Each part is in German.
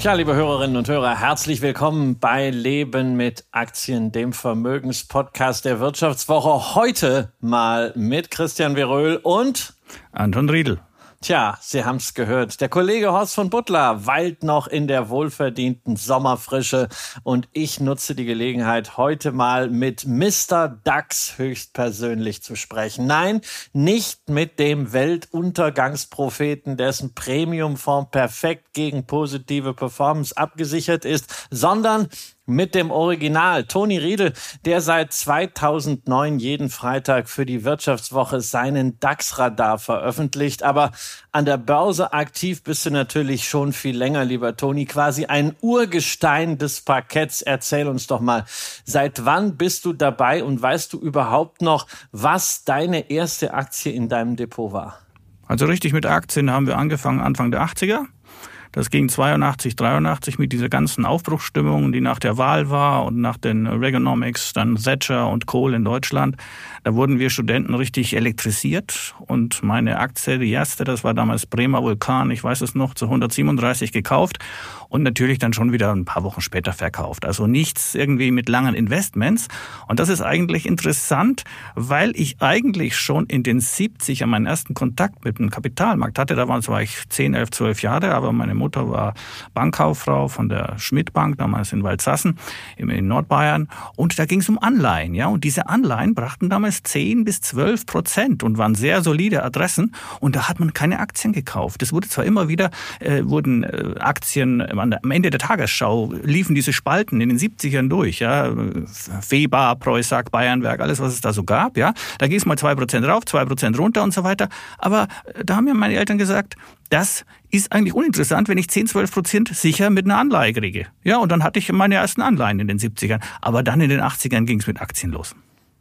Tja, liebe Hörerinnen und Hörer, herzlich willkommen bei Leben mit Aktien, dem Vermögenspodcast der Wirtschaftswoche. Heute mal mit Christian Veröhl und Anton Riedel. Tja, Sie haben's gehört. Der Kollege Horst von Butler weilt noch in der wohlverdienten Sommerfrische und ich nutze die Gelegenheit, heute mal mit Mr. DAX höchstpersönlich zu sprechen. Nein, nicht mit dem Weltuntergangspropheten, dessen Premiumfonds perfekt gegen positive Performance abgesichert ist, sondern mit dem Original. Toni Riedel, der seit 2009 jeden Freitag für die Wirtschaftswoche seinen DAX-Radar veröffentlicht. Aber an der Börse aktiv bist du natürlich schon viel länger, lieber Toni. Quasi ein Urgestein des Parketts. Erzähl uns doch mal, seit wann bist du dabei und weißt du überhaupt noch, was deine erste Aktie in deinem Depot war? Also richtig mit Aktien haben wir angefangen Anfang der 80er. Das ging 82, 83 mit dieser ganzen Aufbruchsstimmung, die nach der Wahl war und nach den Reaganomics, dann Thatcher und Kohl in Deutschland. Da wurden wir Studenten richtig elektrisiert und meine Aktie, die erste, das war damals Bremer Vulkan, ich weiß es noch, zu 137 gekauft und natürlich dann schon wieder ein paar Wochen später verkauft. Also nichts irgendwie mit langen Investments. Und das ist eigentlich interessant, weil ich eigentlich schon in den 70er meinen ersten Kontakt mit dem Kapitalmarkt hatte. Da war ich 10, 11, 12 Jahre, aber meine Mutter war Bankkauffrau von der Schmidt Bank, damals in Waldsassen in Nordbayern. Und da ging es um Anleihen. ja. Und diese Anleihen brachten damals 10 bis 12 Prozent und waren sehr solide Adressen. Und da hat man keine Aktien gekauft. Es wurde zwar immer wieder, äh, wurden äh, Aktien am Ende der Tagesschau liefen diese Spalten in den 70ern durch, ja. Feber, Preußack, Bayernwerk, alles, was es da so gab, ja. Da ging es mal zwei Prozent rauf, zwei Prozent runter und so weiter. Aber äh, da haben mir meine Eltern gesagt, das ist eigentlich uninteressant, wenn ich 10, 12 Prozent sicher mit einer Anleihe kriege. Ja, und dann hatte ich meine ersten Anleihen in den 70ern. Aber dann in den 80ern ging es mit Aktien los.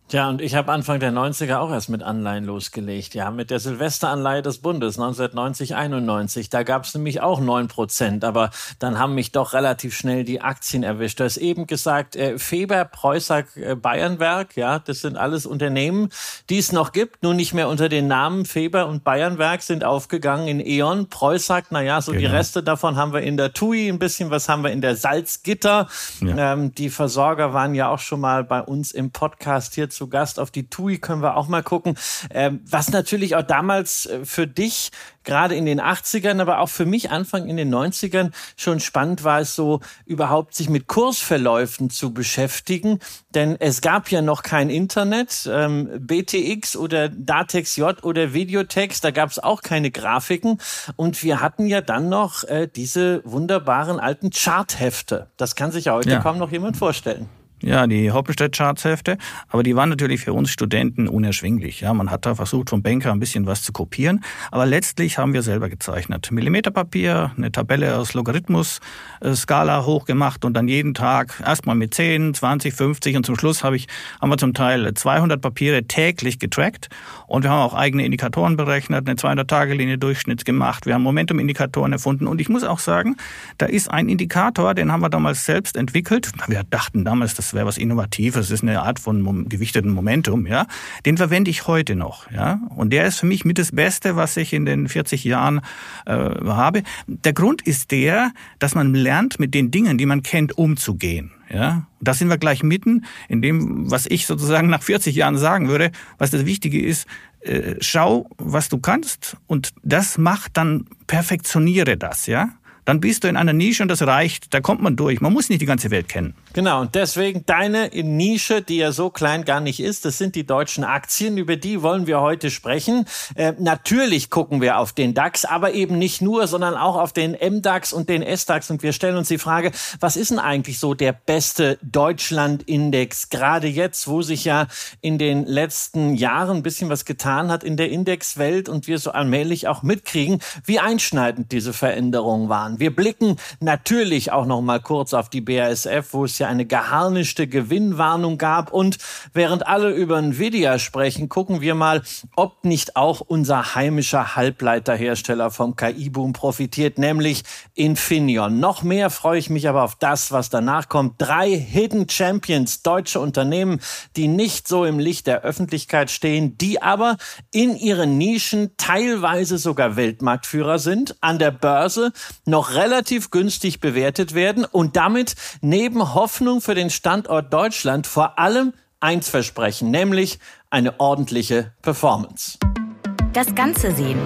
Ja, und ich habe Anfang der 90er auch erst mit Anleihen losgelegt. Ja, mit der Silvesteranleihe des Bundes 1990, 91. Da gab es nämlich auch neun Prozent, aber dann haben mich doch relativ schnell die Aktien erwischt. Du hast eben gesagt, äh, Feber, Preußack, äh, Bayernwerk, ja, das sind alles Unternehmen, die es noch gibt, nur nicht mehr unter den Namen Feber und Bayernwerk sind aufgegangen in E.ON. Preußack, naja, so genau. die Reste davon haben wir in der TUI, ein bisschen was haben wir in der Salzgitter. Ja. Ähm, die Versorger waren ja auch schon mal bei uns im Podcast hier zu Gast. Auf die TUI können wir auch mal gucken. Ähm, was natürlich auch damals äh, für dich, gerade in den 80ern, aber auch für mich Anfang in den 90ern schon spannend war, es so überhaupt sich mit Kursverläufen zu beschäftigen. Denn es gab ja noch kein Internet. Ähm, BTX oder Datex J oder Videotext, da gab es auch keine Grafiken. Und wir hatten ja dann noch äh, diese wunderbaren alten Charthefte. Das kann sich ja heute ja. kaum noch jemand vorstellen. Ja, die Hauptstadt-Chartshefte. Aber die waren natürlich für uns Studenten unerschwinglich. Ja, man hat da versucht, vom Banker ein bisschen was zu kopieren. Aber letztlich haben wir selber gezeichnet. Millimeterpapier, eine Tabelle aus Logarithmus, äh, Skala hochgemacht und dann jeden Tag erstmal mit 10, 20, 50 und zum Schluss habe ich, haben wir zum Teil 200 Papiere täglich getrackt und wir haben auch eigene Indikatoren berechnet, eine 200-Tage-Linie Durchschnitt gemacht. Wir haben Momentum-Indikatoren erfunden und ich muss auch sagen, da ist ein Indikator, den haben wir damals selbst entwickelt. Wir dachten damals, das das wäre was Innovatives, das ist eine Art von gewichteten Momentum, ja. Den verwende ich heute noch, ja. Und der ist für mich mit das Beste, was ich in den 40 Jahren äh, habe. Der Grund ist der, dass man lernt, mit den Dingen, die man kennt, umzugehen. Ja, da sind wir gleich mitten in dem, was ich sozusagen nach 40 Jahren sagen würde, was das Wichtige ist. Äh, schau, was du kannst und das macht dann perfektioniere das, ja dann bist du in einer Nische und das reicht. Da kommt man durch. Man muss nicht die ganze Welt kennen. Genau, und deswegen deine Nische, die ja so klein gar nicht ist, das sind die deutschen Aktien. Über die wollen wir heute sprechen. Äh, natürlich gucken wir auf den DAX, aber eben nicht nur, sondern auch auf den MDAX und den SDAX. Und wir stellen uns die Frage, was ist denn eigentlich so der beste Deutschland-Index? Gerade jetzt, wo sich ja in den letzten Jahren ein bisschen was getan hat in der Indexwelt und wir so allmählich auch mitkriegen, wie einschneidend diese Veränderungen waren. Wir blicken natürlich auch noch mal kurz auf die BASF, wo es ja eine geharnischte Gewinnwarnung gab und während alle über Nvidia sprechen, gucken wir mal, ob nicht auch unser heimischer Halbleiterhersteller vom KI-Boom profitiert, nämlich Infineon. Noch mehr freue ich mich aber auf das, was danach kommt. Drei Hidden Champions, deutsche Unternehmen, die nicht so im Licht der Öffentlichkeit stehen, die aber in ihren Nischen teilweise sogar Weltmarktführer sind, an der Börse noch relativ günstig bewertet werden und damit neben Hoffnung für den Standort Deutschland vor allem eins versprechen, nämlich eine ordentliche Performance. Das Ganze sehen.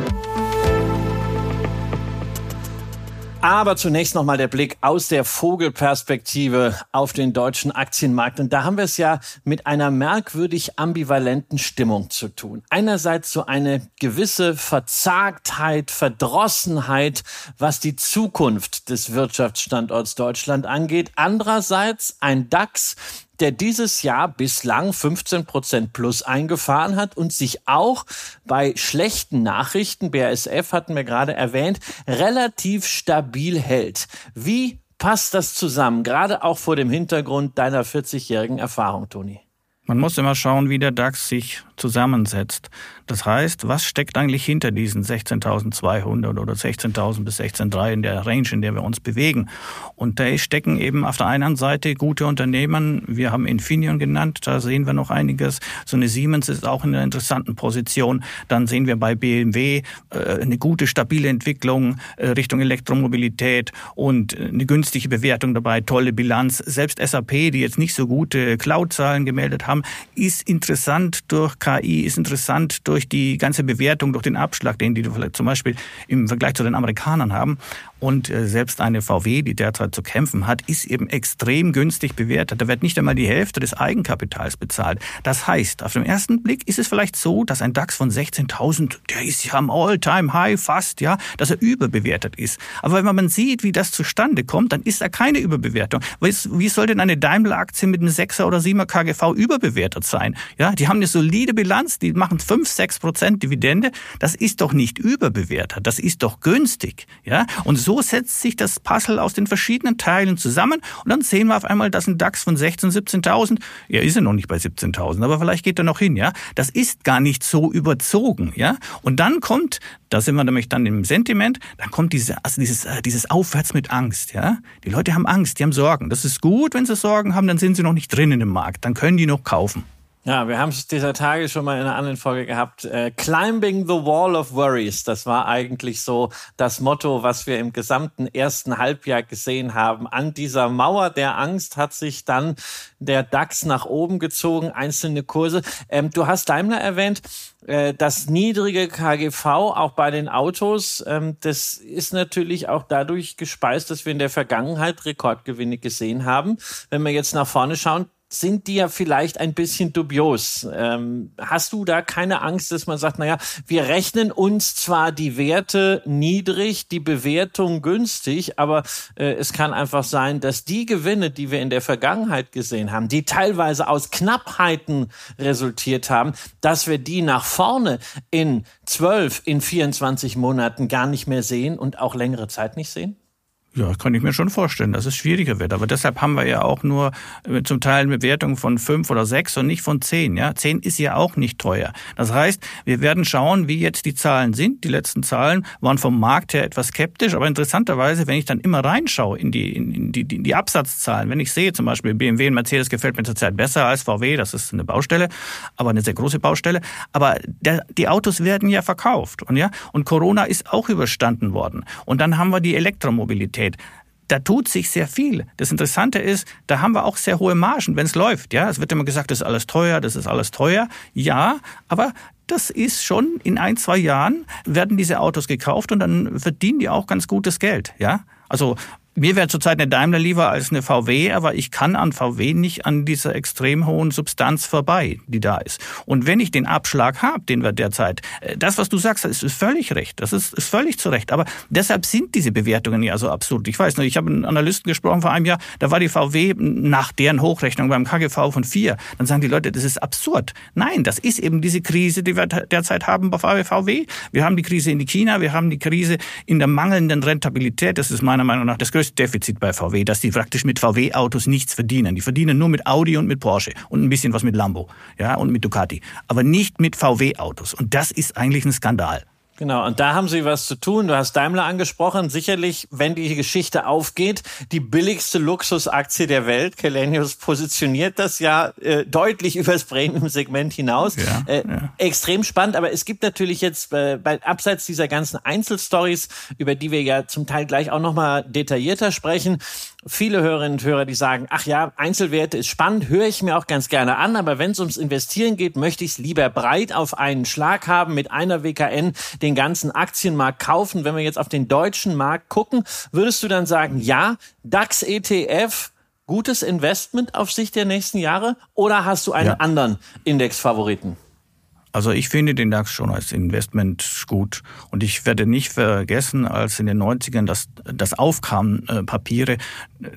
Aber zunächst nochmal der Blick aus der Vogelperspektive auf den deutschen Aktienmarkt. Und da haben wir es ja mit einer merkwürdig ambivalenten Stimmung zu tun. Einerseits so eine gewisse Verzagtheit, Verdrossenheit, was die Zukunft des Wirtschaftsstandorts Deutschland angeht. Andererseits ein DAX, der dieses Jahr bislang 15 Prozent plus eingefahren hat und sich auch bei schlechten Nachrichten, BASF hatten wir gerade erwähnt, relativ stabil hält. Wie passt das zusammen, gerade auch vor dem Hintergrund deiner 40-jährigen Erfahrung, Toni? Man muss immer schauen, wie der DAX sich zusammensetzt. Das heißt, was steckt eigentlich hinter diesen 16.200 oder 16.000 bis 16.300 in der Range, in der wir uns bewegen? Und da stecken eben auf der einen Seite gute Unternehmen. Wir haben Infineon genannt, da sehen wir noch einiges. So eine Siemens ist auch in einer interessanten Position. Dann sehen wir bei BMW äh, eine gute, stabile Entwicklung äh, Richtung Elektromobilität und äh, eine günstige Bewertung dabei, tolle Bilanz. Selbst SAP, die jetzt nicht so gute Cloud-Zahlen gemeldet haben, ist interessant durch KI, ist interessant durch die ganze Bewertung, durch den Abschlag, den die zum Beispiel im Vergleich zu den Amerikanern haben. Und äh, selbst eine VW, die derzeit zu kämpfen hat, ist eben extrem günstig bewertet. Da wird nicht einmal die Hälfte des Eigenkapitals bezahlt. Das heißt, auf den ersten Blick ist es vielleicht so, dass ein DAX von 16.000, der ist ja am All-Time-High fast, ja, dass er überbewertet ist. Aber wenn man sieht, wie das zustande kommt, dann ist da keine Überbewertung. Wie soll denn eine Daimler-Aktie mit einem 6er oder 7er KGV überbewertet sein? Ja, die haben eine solide Bilanz, die machen 5, 6 Prozent Dividende. Das ist doch nicht überbewertet. Das ist doch günstig. Ja, und so so setzt sich das Puzzle aus den verschiedenen Teilen zusammen und dann sehen wir auf einmal, dass ein DAX von 16.000, 17.000, ja, ist er noch nicht bei 17.000, aber vielleicht geht er noch hin, ja. Das ist gar nicht so überzogen, ja. Und dann kommt, da sind wir nämlich dann im Sentiment, dann kommt diese, also dieses, äh, dieses Aufwärts mit Angst, ja. Die Leute haben Angst, die haben Sorgen. Das ist gut, wenn sie Sorgen haben, dann sind sie noch nicht drin in dem Markt, dann können die noch kaufen. Ja, wir haben es dieser Tage schon mal in einer anderen Folge gehabt. Äh, Climbing the Wall of Worries. Das war eigentlich so das Motto, was wir im gesamten ersten Halbjahr gesehen haben. An dieser Mauer der Angst hat sich dann der DAX nach oben gezogen, einzelne Kurse. Ähm, du hast Daimler erwähnt. Äh, das niedrige KGV auch bei den Autos, ähm, das ist natürlich auch dadurch gespeist, dass wir in der Vergangenheit Rekordgewinne gesehen haben. Wenn wir jetzt nach vorne schauen, sind die ja vielleicht ein bisschen dubios. Ähm, hast du da keine Angst, dass man sagt, naja, wir rechnen uns zwar die Werte niedrig, die Bewertung günstig, aber äh, es kann einfach sein, dass die Gewinne, die wir in der Vergangenheit gesehen haben, die teilweise aus Knappheiten resultiert haben, dass wir die nach vorne in 12, in 24 Monaten gar nicht mehr sehen und auch längere Zeit nicht sehen? Ja, kann ich mir schon vorstellen, dass es schwieriger wird. Aber deshalb haben wir ja auch nur äh, zum Teil eine Bewertung von fünf oder sechs und nicht von zehn. Ja, zehn ist ja auch nicht teuer. Das heißt, wir werden schauen, wie jetzt die Zahlen sind. Die letzten Zahlen waren vom Markt her etwas skeptisch, aber interessanterweise, wenn ich dann immer reinschaue in die, in die, in die Absatzzahlen, wenn ich sehe zum Beispiel BMW und Mercedes gefällt mir zurzeit besser als VW, das ist eine Baustelle, aber eine sehr große Baustelle. Aber der, die Autos werden ja verkauft und ja, und Corona ist auch überstanden worden. Und dann haben wir die Elektromobilität. Qualität. Da tut sich sehr viel. Das Interessante ist, da haben wir auch sehr hohe Margen, wenn es läuft. Ja, es wird immer gesagt, das ist alles teuer, das ist alles teuer. Ja, aber das ist schon in ein, zwei Jahren werden diese Autos gekauft und dann verdienen die auch ganz gutes Geld. Ja, also Mir wäre zurzeit eine Daimler lieber als eine VW, aber ich kann an VW nicht an dieser extrem hohen Substanz vorbei, die da ist. Und wenn ich den Abschlag habe, den wir derzeit, äh, das, was du sagst, ist, ist völlig recht. Das ist, ist völlig zu Recht. Aber deshalb sind diese Bewertungen ja so absurd. Ich weiß nicht, ich habe einen Analysten gesprochen vor einem Jahr, da war die VW nach deren Hochrechnung beim KGV von vier. Dann sagen die Leute, das ist absurd. Nein, das ist eben diese Krise, die wir derzeit haben bei VW. Wir haben die Krise in China, wir haben die Krise in der mangelnden Rentabilität. Das ist meiner Meinung nach das größte Defizit bei VW, dass die praktisch mit VW-Autos nichts verdienen. Die verdienen nur mit Audi und mit Porsche und ein bisschen was mit Lambo, ja, und mit Ducati, aber nicht mit VW-Autos. Und das ist eigentlich ein Skandal. Genau, und da haben Sie was zu tun. Du hast Daimler angesprochen. Sicherlich, wenn die Geschichte aufgeht, die billigste Luxusaktie der Welt. Kelenius positioniert das ja äh, deutlich übers Premium-Segment hinaus. Ja, äh, ja. Extrem spannend, aber es gibt natürlich jetzt äh, bei, abseits dieser ganzen Einzelstories, über die wir ja zum Teil gleich auch nochmal detaillierter sprechen, viele Hörerinnen und Hörer, die sagen, ach ja, Einzelwerte ist spannend, höre ich mir auch ganz gerne an, aber wenn es ums Investieren geht, möchte ich es lieber breit auf einen Schlag haben, mit einer WKN den ganzen Aktienmarkt kaufen. Wenn wir jetzt auf den deutschen Markt gucken, würdest du dann sagen, ja, DAX ETF, gutes Investment auf Sicht der nächsten Jahre oder hast du einen ja. anderen Indexfavoriten? Also ich finde den DAX schon als Investment gut. Und ich werde nicht vergessen, als in den 90ern das, das aufkam, äh, Papiere,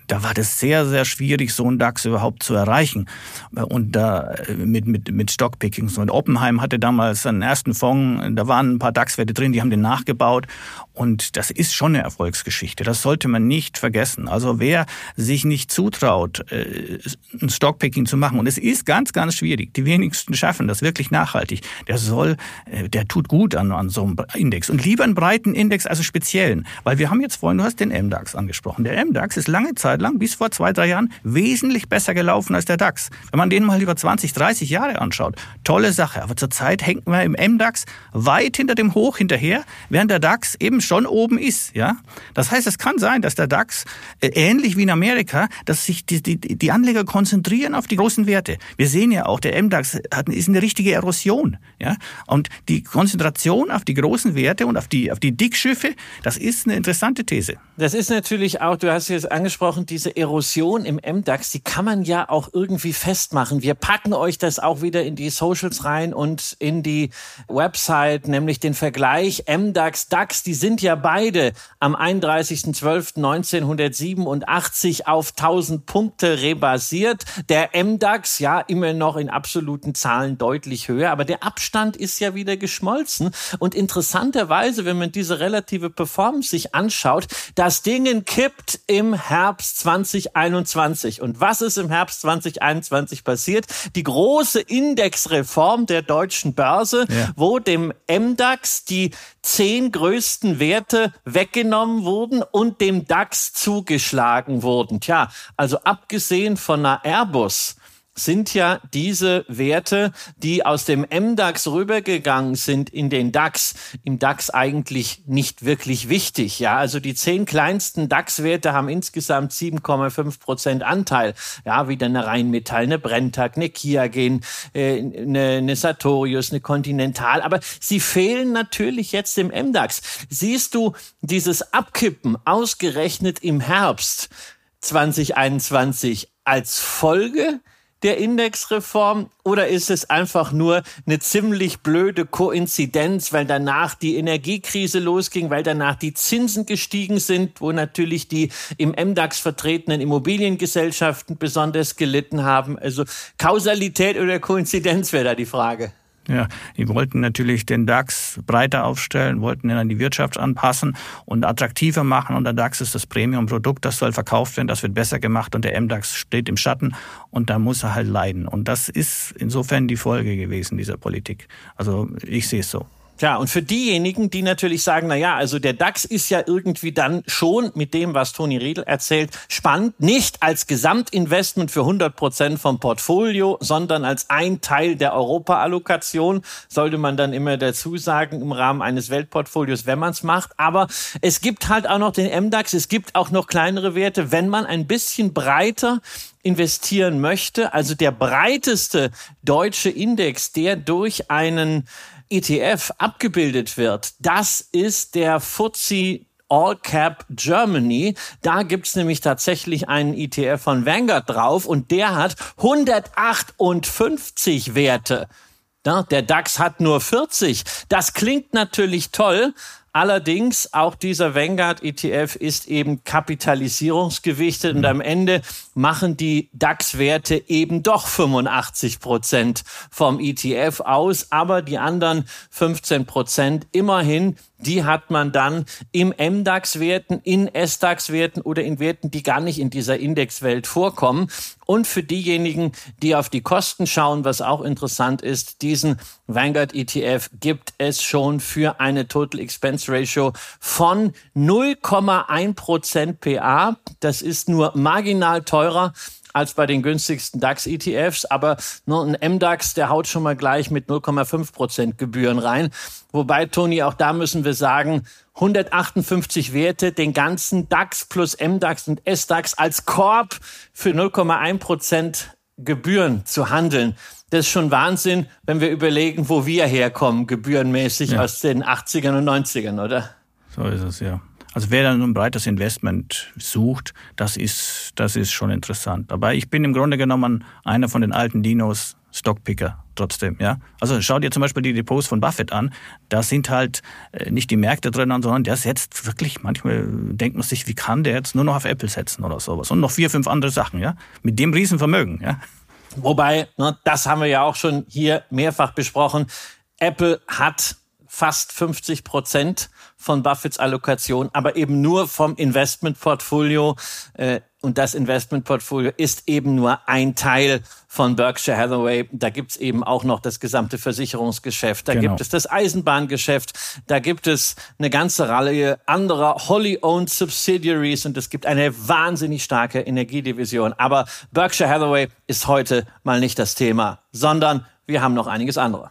da war das sehr, sehr schwierig, so einen DAX überhaupt zu erreichen. Und da äh, mit, mit, mit Stockpickings. Und Oppenheim hatte damals einen ersten Fonds, da waren ein paar DAX-Werte drin, die haben den nachgebaut. Und das ist schon eine Erfolgsgeschichte. Das sollte man nicht vergessen. Also wer sich nicht zutraut, äh, ein Stockpicking zu machen, und es ist ganz, ganz schwierig, die wenigsten schaffen das wirklich nachhaltig, der soll, äh, der tut gut an, an so einem Index. Und lieber einen breiten Index als einen speziellen. Weil wir haben jetzt vorhin, du hast den MDAX angesprochen. Der MDAX ist lange Zeit lang, bis vor zwei, drei Jahren, wesentlich besser gelaufen als der DAX. Wenn man den mal über 20, 30 Jahre anschaut, tolle Sache. Aber zurzeit hängt man im MDAX weit hinter dem Hoch hinterher, während der DAX eben schon oben ist. Ja, Das heißt, es kann sein, dass der DAX, äh, ähnlich wie in Amerika, dass sich die, die, die Anleger konzentrieren auf die großen Werte. Wir sehen ja auch, der MDAX hat, ist eine richtige Erosion. Ja? Und die Konzentration auf die großen Werte und auf die, auf die Dickschiffe, das ist eine interessante These. Das ist natürlich auch, du hast jetzt angesprochen, diese Erosion im MDAX, die kann man ja auch irgendwie festmachen. Wir packen euch das auch wieder in die Socials rein und in die Website, nämlich den Vergleich MDAX, DAX, die sind ja beide am 31.12.1987 auf 1000 Punkte rebasiert. Der MDAX, ja, immer noch in absoluten Zahlen deutlich höher, aber der Abstand ist ja wieder geschmolzen. Und interessanterweise, wenn man diese relative Performance sich anschaut, das Ding kippt im Herbst 2021. Und was ist im Herbst 2021 passiert? Die große Indexreform der deutschen Börse, ja. wo dem MDAX die zehn größten Werte weggenommen wurden und dem DAX zugeschlagen wurden. Tja, also abgesehen von einer Airbus, sind ja diese Werte, die aus dem MDAX rübergegangen sind in den DAX, im DAX eigentlich nicht wirklich wichtig. Ja, also die zehn kleinsten DAX-Werte haben insgesamt 7,5 Prozent Anteil. Ja, wie eine Rheinmetall, eine Brenntag, eine Kiagen, äh, eine, eine Sartorius, eine Continental. Aber sie fehlen natürlich jetzt im MDAX. Siehst du dieses Abkippen ausgerechnet im Herbst 2021 als Folge der Indexreform oder ist es einfach nur eine ziemlich blöde Koinzidenz, weil danach die Energiekrise losging, weil danach die Zinsen gestiegen sind, wo natürlich die im MDAX vertretenen Immobiliengesellschaften besonders gelitten haben? Also Kausalität oder Koinzidenz wäre da die Frage. Ja, die wollten natürlich den DAX breiter aufstellen, wollten ihn an die Wirtschaft anpassen und attraktiver machen. Und der DAX ist das Premium-Produkt, das soll verkauft werden, das wird besser gemacht und der MDAX steht im Schatten und da muss er halt leiden. Und das ist insofern die Folge gewesen dieser Politik. Also ich sehe es so. Ja, und für diejenigen, die natürlich sagen, na ja, also der DAX ist ja irgendwie dann schon mit dem, was Toni Riedel erzählt, spannend, nicht als Gesamtinvestment für 100 Prozent vom Portfolio, sondern als ein Teil der Europa-Allokation, sollte man dann immer dazu sagen, im Rahmen eines Weltportfolios, wenn man es macht. Aber es gibt halt auch noch den MDAX, es gibt auch noch kleinere Werte, wenn man ein bisschen breiter investieren möchte. Also der breiteste deutsche Index, der durch einen ETF abgebildet wird, das ist der FTSE All Cap Germany. Da gibt's nämlich tatsächlich einen ETF von Vanguard drauf und der hat 158 Werte. Der DAX hat nur 40. Das klingt natürlich toll, Allerdings, auch dieser Vanguard ETF ist eben kapitalisierungsgewichtet und am Ende machen die DAX-Werte eben doch 85 Prozent vom ETF aus, aber die anderen 15 Prozent immerhin die hat man dann im MDAX-Werten, in SDAX-Werten oder in Werten, die gar nicht in dieser Indexwelt vorkommen. Und für diejenigen, die auf die Kosten schauen, was auch interessant ist, diesen Vanguard ETF gibt es schon für eine Total Expense Ratio von 0,1 Prozent PA. Das ist nur marginal teurer als bei den günstigsten DAX-ETFs. Aber nur ein MDAX, der haut schon mal gleich mit 0,5 Prozent Gebühren rein. Wobei, Toni, auch da müssen wir sagen, 158 Werte, den ganzen DAX plus MDAX und SDAX als Korb für 0,1 Prozent Gebühren zu handeln. Das ist schon Wahnsinn, wenn wir überlegen, wo wir herkommen, gebührenmäßig ja. aus den 80ern und 90ern, oder? So ist es, ja. Also wer dann ein breites Investment sucht, das ist, das ist schon interessant. Aber ich bin im Grunde genommen einer von den alten Dinos, Stockpicker trotzdem, ja. Also schau dir zum Beispiel die Depots von Buffett an. Da sind halt äh, nicht die Märkte drin, sondern der setzt wirklich, manchmal denkt man sich, wie kann der jetzt nur noch auf Apple setzen oder sowas. Und noch vier, fünf andere Sachen, ja. Mit dem Riesenvermögen, ja. Wobei, ne, das haben wir ja auch schon hier mehrfach besprochen. Apple hat fast 50 Prozent von Buffetts Allokation, aber eben nur vom Investmentportfolio. Äh, und das Investmentportfolio ist eben nur ein Teil von Berkshire Hathaway. Da gibt's eben auch noch das gesamte Versicherungsgeschäft. Da genau. gibt es das Eisenbahngeschäft. Da gibt es eine ganze Reihe anderer wholly-owned Subsidiaries und es gibt eine wahnsinnig starke Energiedivision. Aber Berkshire Hathaway ist heute mal nicht das Thema, sondern wir haben noch einiges andere.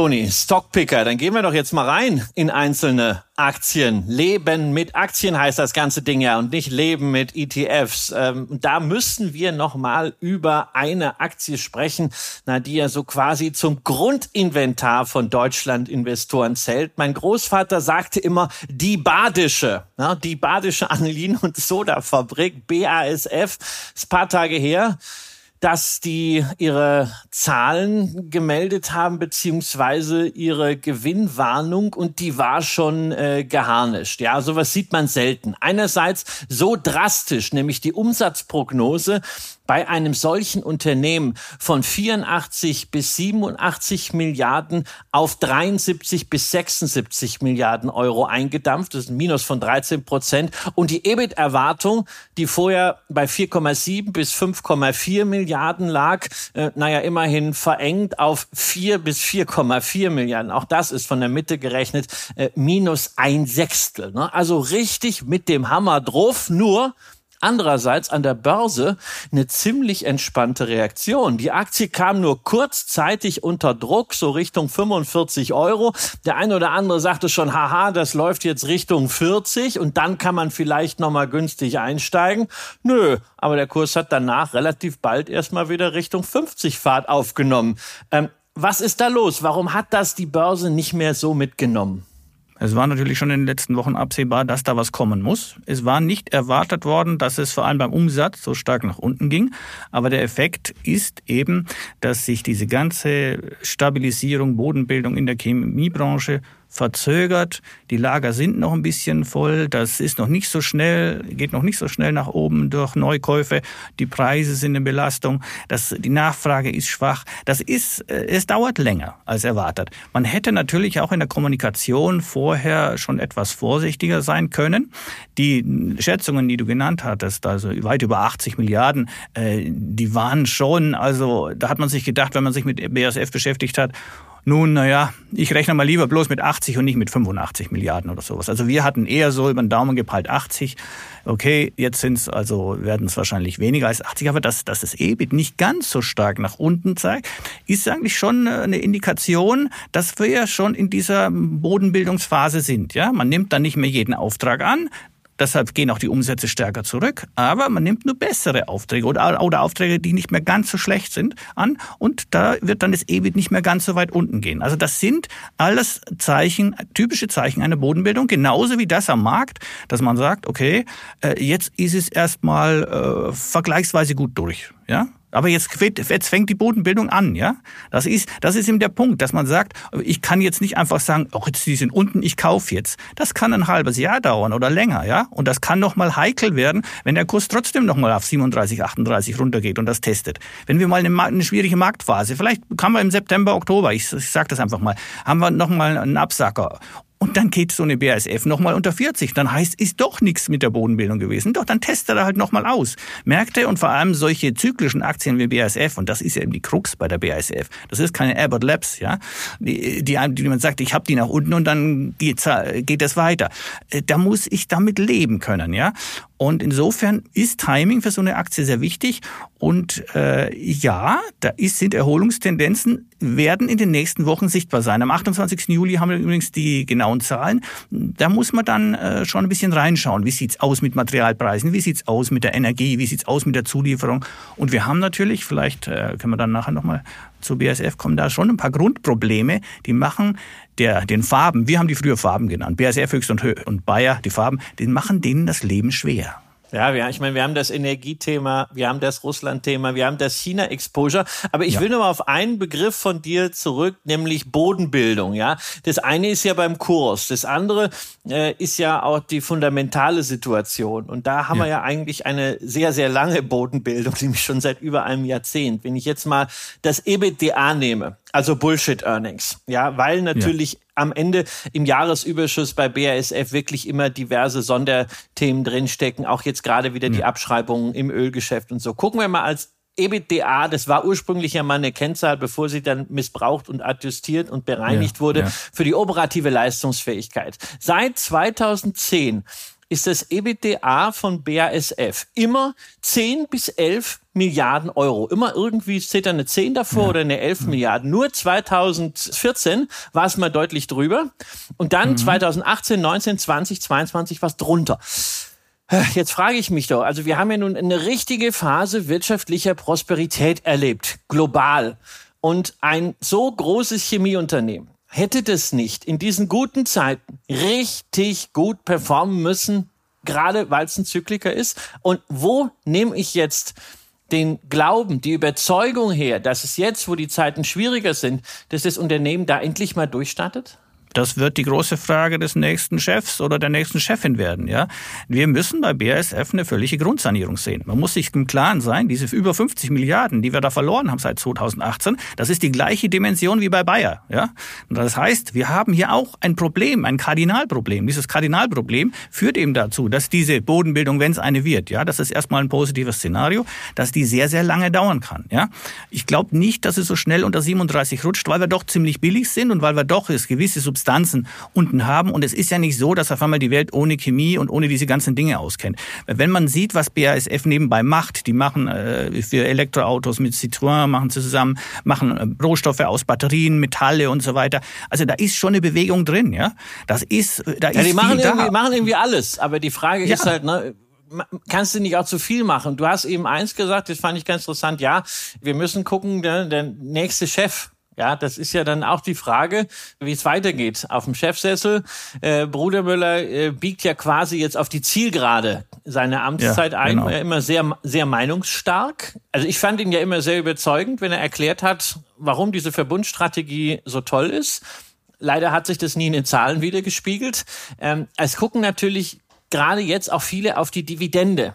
Toni, Stockpicker, dann gehen wir doch jetzt mal rein in einzelne Aktien. Leben mit Aktien heißt das ganze Ding ja und nicht Leben mit ETFs. Ähm, da müssen wir noch mal über eine Aktie sprechen, na, die ja so quasi zum Grundinventar von Deutschland-Investoren zählt. Mein Großvater sagte immer, die Badische, na, die Badische Anilin- und Soda-Fabrik, BASF, ist paar Tage her dass die ihre Zahlen gemeldet haben, beziehungsweise ihre Gewinnwarnung und die war schon äh, geharnischt. Ja, sowas sieht man selten. Einerseits so drastisch, nämlich die Umsatzprognose bei einem solchen Unternehmen von 84 bis 87 Milliarden auf 73 bis 76 Milliarden Euro eingedampft. Das ist ein Minus von 13 Prozent. Und die EBIT-Erwartung, die vorher bei 4,7 bis 5,4 Milliarden lag, äh, naja, immerhin verengt auf 4 bis 4,4 Milliarden. Auch das ist von der Mitte gerechnet äh, minus ein Sechstel. Ne? Also richtig mit dem Hammer drauf. Nur Andererseits an der Börse eine ziemlich entspannte Reaktion. Die Aktie kam nur kurzzeitig unter Druck, so Richtung 45 Euro. Der eine oder andere sagte schon, haha, das läuft jetzt Richtung 40 und dann kann man vielleicht nochmal günstig einsteigen. Nö, aber der Kurs hat danach relativ bald erstmal wieder Richtung 50 Fahrt aufgenommen. Ähm, was ist da los? Warum hat das die Börse nicht mehr so mitgenommen? Es war natürlich schon in den letzten Wochen absehbar, dass da was kommen muss. Es war nicht erwartet worden, dass es vor allem beim Umsatz so stark nach unten ging. Aber der Effekt ist eben, dass sich diese ganze Stabilisierung, Bodenbildung in der Chemiebranche verzögert. Die Lager sind noch ein bisschen voll. Das ist noch nicht so schnell, geht noch nicht so schnell nach oben durch Neukäufe. Die Preise sind eine Belastung. Das, die Nachfrage ist schwach. Das ist, äh, es dauert länger als erwartet. Man hätte natürlich auch in der Kommunikation vorher schon etwas vorsichtiger sein können. Die Schätzungen, die du genannt hattest, also weit über 80 Milliarden, äh, die waren schon, also da hat man sich gedacht, wenn man sich mit BASF beschäftigt hat, nun, naja, ich rechne mal lieber bloß mit 80 und nicht mit 85 Milliarden oder sowas. Also wir hatten eher so über den Daumen gepeilt 80. Okay, jetzt sind es also, werden es wahrscheinlich weniger als 80, aber dass, dass das EBIT nicht ganz so stark nach unten zeigt, ist eigentlich schon eine Indikation, dass wir ja schon in dieser Bodenbildungsphase sind. Ja, man nimmt dann nicht mehr jeden Auftrag an, Deshalb gehen auch die Umsätze stärker zurück. Aber man nimmt nur bessere Aufträge oder, oder Aufträge, die nicht mehr ganz so schlecht sind, an. Und da wird dann das EBIT nicht mehr ganz so weit unten gehen. Also das sind alles Zeichen, typische Zeichen einer Bodenbildung. Genauso wie das am Markt, dass man sagt, okay, äh, jetzt ist es erstmal äh, vergleichsweise gut durch. Ja, aber jetzt, jetzt fängt die Bodenbildung an, ja. Das ist, das ist eben der Punkt, dass man sagt, ich kann jetzt nicht einfach sagen, oh, jetzt die sind unten, ich kaufe jetzt. Das kann ein halbes Jahr dauern oder länger, ja. Und das kann noch mal heikel werden, wenn der Kurs trotzdem noch mal auf 37, 38 runtergeht und das testet. Wenn wir mal eine, eine schwierige Marktphase, vielleicht kann wir im September, Oktober, ich, ich sage das einfach mal, haben wir noch mal einen Absacker und dann geht so eine BASF nochmal unter 40. Dann heißt, ist doch nichts mit der Bodenbildung gewesen. Doch, dann testet er halt nochmal aus. Märkte und vor allem solche zyklischen Aktien wie BASF, und das ist ja eben die Krux bei der BASF. Das ist keine Abbott Labs, ja. Die, die, die man sagt, ich habe die nach unten und dann geht's, geht es weiter. Äh, da muss ich damit leben können, ja. Und insofern ist Timing für so eine Aktie sehr wichtig. Und äh, ja, da ist, sind Erholungstendenzen, werden in den nächsten Wochen sichtbar sein. Am 28. Juli haben wir übrigens die genauen Zahlen. Da muss man dann äh, schon ein bisschen reinschauen. Wie sieht's aus mit Materialpreisen? Wie sieht's aus mit der Energie? Wie sieht's aus mit der Zulieferung? Und wir haben natürlich, vielleicht äh, können wir dann nachher nochmal zu BASF kommen, da schon ein paar Grundprobleme, die machen der, den Farben, wir haben die früher Farben genannt, BASF Höchst und, und Bayer, die Farben, die machen denen das Leben schwer. Ja, wir, ich meine, wir haben das Energiethema, wir haben das Russland-Thema, wir haben das China-Exposure. Aber ich ja. will nur mal auf einen Begriff von dir zurück, nämlich Bodenbildung. Ja, das eine ist ja beim Kurs, das andere äh, ist ja auch die fundamentale Situation. Und da haben ja. wir ja eigentlich eine sehr, sehr lange Bodenbildung, nämlich schon seit über einem Jahrzehnt. Wenn ich jetzt mal das EBITDA nehme, also Bullshit Earnings, ja, weil natürlich ja. Am Ende im Jahresüberschuss bei BASF wirklich immer diverse Sonderthemen drinstecken, auch jetzt gerade wieder ja. die Abschreibungen im Ölgeschäft und so. Gucken wir mal als EBITDA, das war ursprünglich ja mal eine Kennzahl, bevor sie dann missbraucht und adjustiert und bereinigt ja, wurde, für die operative Leistungsfähigkeit. Seit 2010 ist das EBITDA von BASF immer 10 bis 11 Milliarden Euro. Immer irgendwie steht da eine 10 davor ja. oder eine 11 mhm. Milliarden. Nur 2014 war es mal deutlich drüber. Und dann mhm. 2018, 19, 20, 22 was drunter. Jetzt frage ich mich doch, also wir haben ja nun eine richtige Phase wirtschaftlicher Prosperität erlebt, global. Und ein so großes Chemieunternehmen hätte das nicht in diesen guten Zeiten richtig gut performen müssen, gerade weil es ein Zykliker ist? Und wo nehme ich jetzt den Glauben, die Überzeugung her, dass es jetzt, wo die Zeiten schwieriger sind, dass das Unternehmen da endlich mal durchstartet? Das wird die große Frage des nächsten Chefs oder der nächsten Chefin werden. Ja, wir müssen bei BASF eine völlige Grundsanierung sehen. Man muss sich im Klaren sein, diese über 50 Milliarden, die wir da verloren haben seit 2018, das ist die gleiche Dimension wie bei Bayer. Ja, das heißt, wir haben hier auch ein Problem, ein Kardinalproblem. Dieses Kardinalproblem führt eben dazu, dass diese Bodenbildung, wenn es eine wird, ja, das ist erstmal ein positives Szenario, dass die sehr sehr lange dauern kann. Ja, ich glaube nicht, dass es so schnell unter 37 rutscht, weil wir doch ziemlich billig sind und weil wir doch es gewisse Substanzen Substanzen unten haben. Und es ist ja nicht so, dass auf einmal die Welt ohne Chemie und ohne diese ganzen Dinge auskennt. Wenn man sieht, was BASF nebenbei macht, die machen äh, für Elektroautos mit Citroën, machen sie zusammen, machen äh, Rohstoffe aus Batterien, Metalle und so weiter. Also da ist schon eine Bewegung drin, ja. Das ist, da ist ja, die machen irgendwie, da. machen irgendwie alles. Aber die Frage ja. ist halt, ne, kannst du nicht auch zu viel machen? Du hast eben eins gesagt, das fand ich ganz interessant. Ja, wir müssen gucken, der, der nächste Chef ja, das ist ja dann auch die Frage, wie es weitergeht. Auf dem Chefsessel, äh, Bruder Müller äh, biegt ja quasi jetzt auf die Zielgerade seiner Amtszeit ja, ein. Genau. Er immer sehr, sehr meinungsstark. Also ich fand ihn ja immer sehr überzeugend, wenn er erklärt hat, warum diese Verbundstrategie so toll ist. Leider hat sich das nie in den Zahlen wieder gespiegelt. Ähm, es gucken natürlich gerade jetzt auch viele auf die Dividende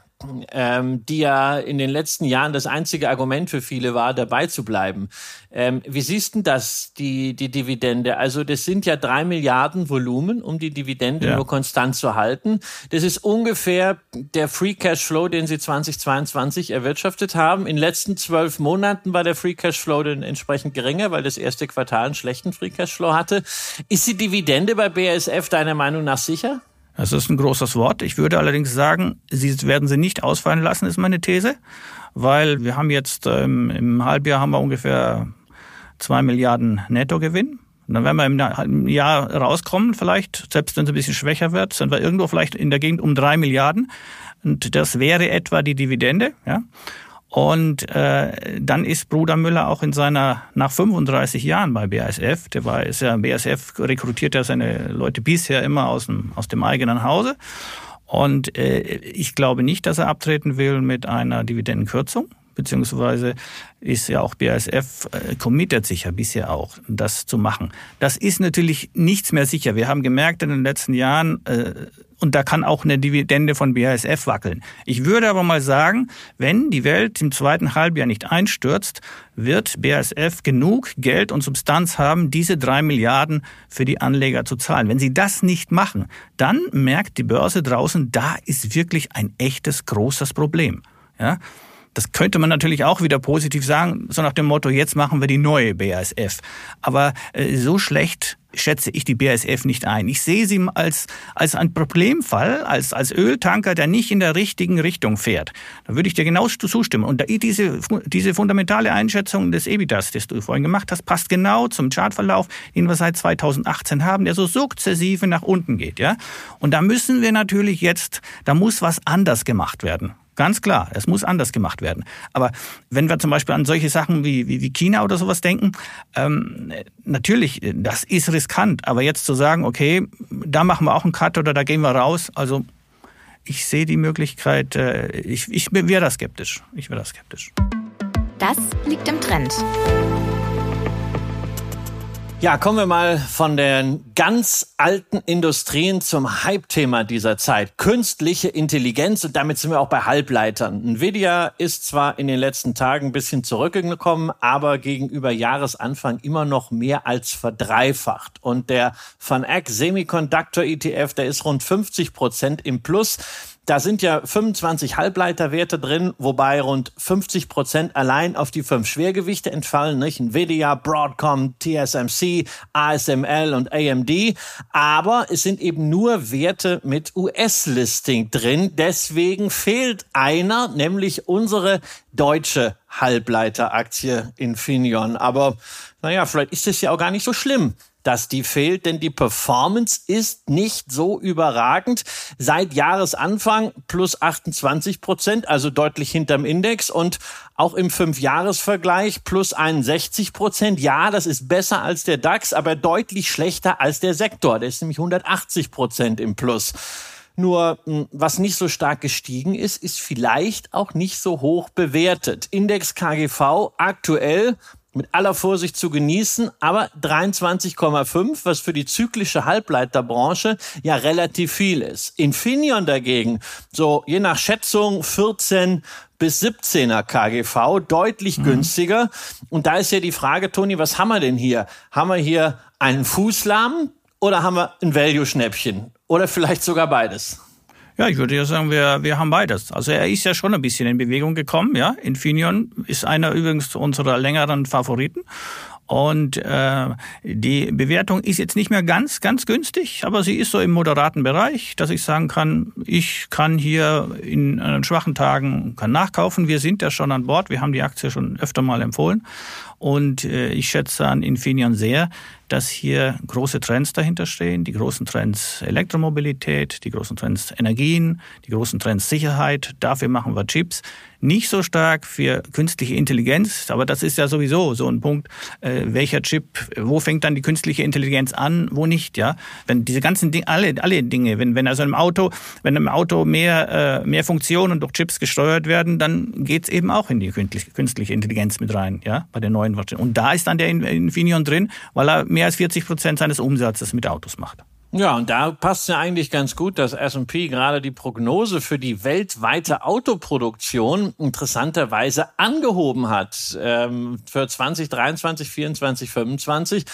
ähm, die ja in den letzten Jahren das einzige Argument für viele war, dabei zu bleiben. Ähm, wie siehst du das, die, die Dividende? Also das sind ja drei Milliarden Volumen, um die Dividende ja. nur konstant zu halten. Das ist ungefähr der Free Cash Flow, den sie 2022 erwirtschaftet haben. In den letzten zwölf Monaten war der Free Cash Flow dann entsprechend geringer, weil das erste Quartal einen schlechten Free Cash Flow hatte. Ist die Dividende bei BASF deiner Meinung nach sicher? Das ist ein großes Wort. Ich würde allerdings sagen, sie werden sie nicht ausfallen lassen, ist meine These, weil wir haben jetzt ähm, im Halbjahr haben wir ungefähr zwei Milliarden Nettogewinn. Und dann werden wir im Jahr rauskommen, vielleicht, selbst wenn es ein bisschen schwächer wird, sind wir irgendwo vielleicht in der Gegend um drei Milliarden. Und das wäre etwa die Dividende. Ja. Und äh, dann ist Bruder Müller auch in seiner, nach 35 Jahren bei BASF, der war, ist ja, BASF rekrutiert ja seine Leute bisher immer aus dem, aus dem eigenen Hause. Und äh, ich glaube nicht, dass er abtreten will mit einer Dividendenkürzung beziehungsweise ist ja auch BASF äh, committet sich ja bisher auch, das zu machen. Das ist natürlich nichts mehr sicher. Wir haben gemerkt in den letzten Jahren, äh, und da kann auch eine Dividende von BASF wackeln. Ich würde aber mal sagen, wenn die Welt im zweiten Halbjahr nicht einstürzt, wird BASF genug Geld und Substanz haben, diese drei Milliarden für die Anleger zu zahlen. Wenn sie das nicht machen, dann merkt die Börse draußen, da ist wirklich ein echtes großes Problem. Ja? Das könnte man natürlich auch wieder positiv sagen, so nach dem Motto, jetzt machen wir die neue BASF. Aber äh, so schlecht schätze ich die BASF nicht ein. Ich sehe sie als, als ein Problemfall, als, als Öltanker, der nicht in der richtigen Richtung fährt. Da würde ich dir genau zustimmen. Und diese, diese fundamentale Einschätzung des EBITDAs, das du vorhin gemacht hast, passt genau zum Chartverlauf, den wir seit 2018 haben, der so sukzessive nach unten geht. Ja? Und da müssen wir natürlich jetzt, da muss was anders gemacht werden. Ganz klar, es muss anders gemacht werden. Aber wenn wir zum Beispiel an solche Sachen wie, wie, wie China oder sowas denken, ähm, natürlich, das ist riskant. Aber jetzt zu sagen, okay, da machen wir auch einen Cut oder da gehen wir raus, also ich sehe die Möglichkeit, äh, ich, ich wäre da skeptisch. Ich wäre da skeptisch. Das liegt im Trend. Ja, kommen wir mal von den ganz alten Industrien zum Hype-Thema dieser Zeit. Künstliche Intelligenz und damit sind wir auch bei Halbleitern. Nvidia ist zwar in den letzten Tagen ein bisschen zurückgekommen, aber gegenüber Jahresanfang immer noch mehr als verdreifacht. Und der Van Eck Semiconductor ETF, der ist rund 50 Prozent im Plus. Da sind ja 25 Halbleiterwerte drin, wobei rund 50 Prozent allein auf die fünf Schwergewichte entfallen, nicht? Nvidia, Broadcom, TSMC, ASML und AMD. Aber es sind eben nur Werte mit US-Listing drin. Deswegen fehlt einer, nämlich unsere deutsche Halbleiteraktie Infineon. Aber naja, vielleicht ist es ja auch gar nicht so schlimm dass die fehlt, denn die Performance ist nicht so überragend. Seit Jahresanfang plus 28 Prozent, also deutlich hinterm Index und auch im Fünfjahresvergleich plus 61 Prozent. Ja, das ist besser als der DAX, aber deutlich schlechter als der Sektor. Der ist nämlich 180 Prozent im Plus. Nur hm, was nicht so stark gestiegen ist, ist vielleicht auch nicht so hoch bewertet. Index KGV aktuell mit aller Vorsicht zu genießen, aber 23,5, was für die zyklische Halbleiterbranche ja relativ viel ist. Infineon dagegen, so je nach Schätzung 14 bis 17er KGV, deutlich mhm. günstiger. Und da ist ja die Frage, Toni, was haben wir denn hier? Haben wir hier einen Fußlahm oder haben wir ein Value-Schnäppchen? Oder vielleicht sogar beides? Ja, ich würde ja sagen, wir, wir haben beides. Also er ist ja schon ein bisschen in Bewegung gekommen. Ja, Infineon ist einer übrigens unserer längeren Favoriten. Und äh, die Bewertung ist jetzt nicht mehr ganz, ganz günstig, aber sie ist so im moderaten Bereich, dass ich sagen kann, ich kann hier in äh, schwachen Tagen kann nachkaufen. Wir sind ja schon an Bord, wir haben die Aktie schon öfter mal empfohlen. Und äh, ich schätze an Infineon sehr, dass hier große Trends dahinter stehen. Die großen Trends Elektromobilität, die großen Trends Energien, die großen Trends Sicherheit. Dafür machen wir Chips nicht so stark für künstliche Intelligenz, aber das ist ja sowieso so ein Punkt, äh, welcher Chip, wo fängt dann die künstliche Intelligenz an, wo nicht, ja? Wenn diese ganzen Dinge, alle, alle Dinge, wenn, wenn also im Auto, wenn im Auto mehr, äh, mehr Funktionen durch Chips gesteuert werden, dann geht's eben auch in die künstliche Intelligenz mit rein, ja, bei den neuen Maschinen. Und da ist dann der Infineon drin, weil er mehr als 40 Prozent seines Umsatzes mit Autos macht. Ja, und da passt ja eigentlich ganz gut, dass S&P gerade die Prognose für die weltweite Autoproduktion interessanterweise angehoben hat ähm, für 2023, 24, 25.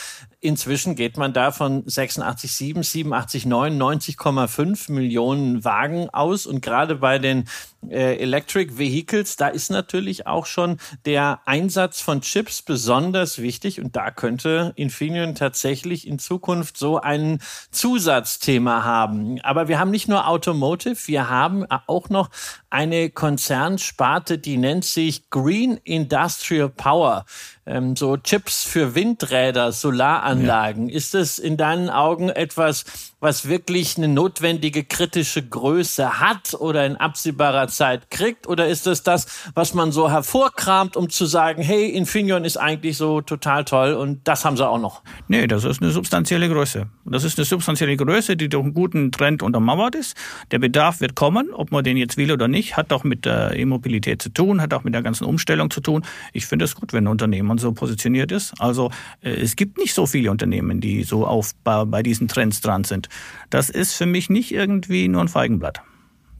Inzwischen geht man da von 86,7, 87,9, 90,5 Millionen Wagen aus. Und gerade bei den äh, Electric Vehicles, da ist natürlich auch schon der Einsatz von Chips besonders wichtig. Und da könnte Infineon tatsächlich in Zukunft so ein Zusatzthema haben. Aber wir haben nicht nur Automotive, wir haben auch noch eine Konzernsparte, die nennt sich Green Industrial Power ähm, so Chips für Windräder, Solaranlagen. Ja. Ist das in deinen Augen etwas, was wirklich eine notwendige kritische Größe hat oder in absehbarer Zeit kriegt? Oder ist es das, was man so hervorkramt, um zu sagen, hey, Infineon ist eigentlich so total toll und das haben sie auch noch? Nee, das ist eine substanzielle Größe. Das ist eine substanzielle Größe, die durch einen guten Trend untermauert ist. Der Bedarf wird kommen, ob man den jetzt will oder nicht, hat auch mit der E-Mobilität zu tun, hat auch mit der ganzen Umstellung zu tun. Ich finde es gut, wenn ein Unternehmen so positioniert ist. Also äh, es gibt nicht so viele Unternehmen, die so auf, bei, bei diesen Trends dran sind. Das ist für mich nicht irgendwie nur ein Feigenblatt.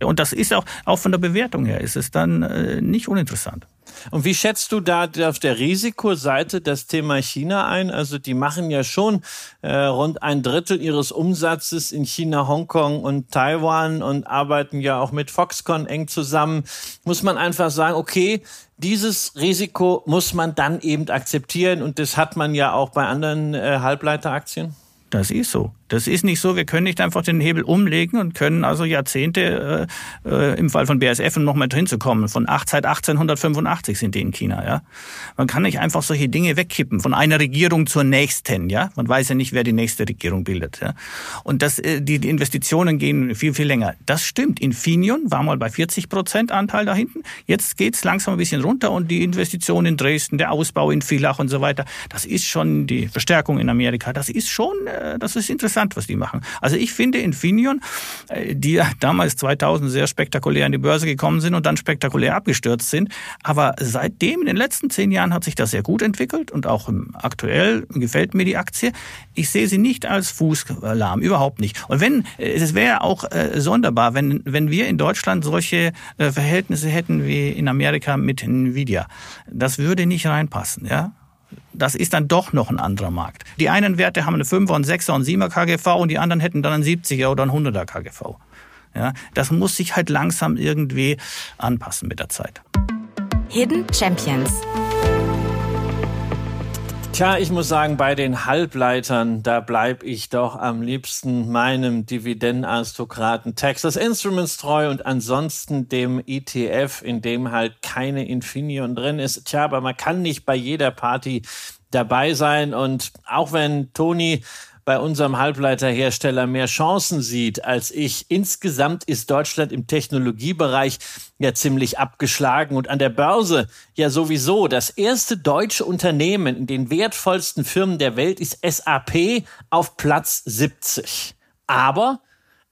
Und das ist auch, auch von der Bewertung her, ist es dann äh, nicht uninteressant. Und wie schätzt du da auf der Risikoseite das Thema China ein? Also die machen ja schon äh, rund ein Drittel ihres Umsatzes in China, Hongkong und Taiwan und arbeiten ja auch mit Foxconn eng zusammen. Muss man einfach sagen, okay, dieses Risiko muss man dann eben akzeptieren und das hat man ja auch bei anderen äh, Halbleiteraktien. Das ist so. Das ist nicht so, wir können nicht einfach den Hebel umlegen und können also Jahrzehnte äh, äh, im Fall von BSF um nochmal hinzukommen. Von acht, seit 1885 sind die in China. Ja, Man kann nicht einfach solche Dinge wegkippen von einer Regierung zur nächsten. Ja, Man weiß ja nicht, wer die nächste Regierung bildet. Ja? Und das, äh, die, die Investitionen gehen viel, viel länger. Das stimmt. Infineon war mal bei 40 Prozent Anteil da hinten. Jetzt geht's langsam ein bisschen runter und die Investitionen in Dresden, der Ausbau in Villach und so weiter, das ist schon die Verstärkung in Amerika. Das ist schon, äh, das ist interessant interessant, was die machen. Also ich finde Infineon, äh, die ja damals 2000 sehr spektakulär an die Börse gekommen sind und dann spektakulär abgestürzt sind, aber seitdem in den letzten zehn Jahren hat sich das sehr gut entwickelt und auch aktuell gefällt mir die Aktie. Ich sehe sie nicht als Fußalarm, überhaupt nicht. Und wenn, äh, es wäre auch äh, sonderbar, wenn, wenn wir in Deutschland solche Verhältnisse hätten wie in Amerika mit Nvidia. Das würde nicht reinpassen, ja das ist dann doch noch ein anderer Markt. Die einen Werte haben eine 5er und 6er und 7er KGV und die anderen hätten dann einen 70er oder einen 100er KGV. Ja, das muss sich halt langsam irgendwie anpassen mit der Zeit. Hidden Champions. Tja, ich muss sagen, bei den Halbleitern, da bleib ich doch am liebsten meinem Dividendenaristokraten Texas Instruments treu und ansonsten dem ETF, in dem halt keine Infineon drin ist. Tja, aber man kann nicht bei jeder Party dabei sein und auch wenn Toni bei unserem Halbleiterhersteller mehr Chancen sieht als ich. Insgesamt ist Deutschland im Technologiebereich ja ziemlich abgeschlagen und an der Börse ja sowieso. Das erste deutsche Unternehmen in den wertvollsten Firmen der Welt ist SAP auf Platz 70. Aber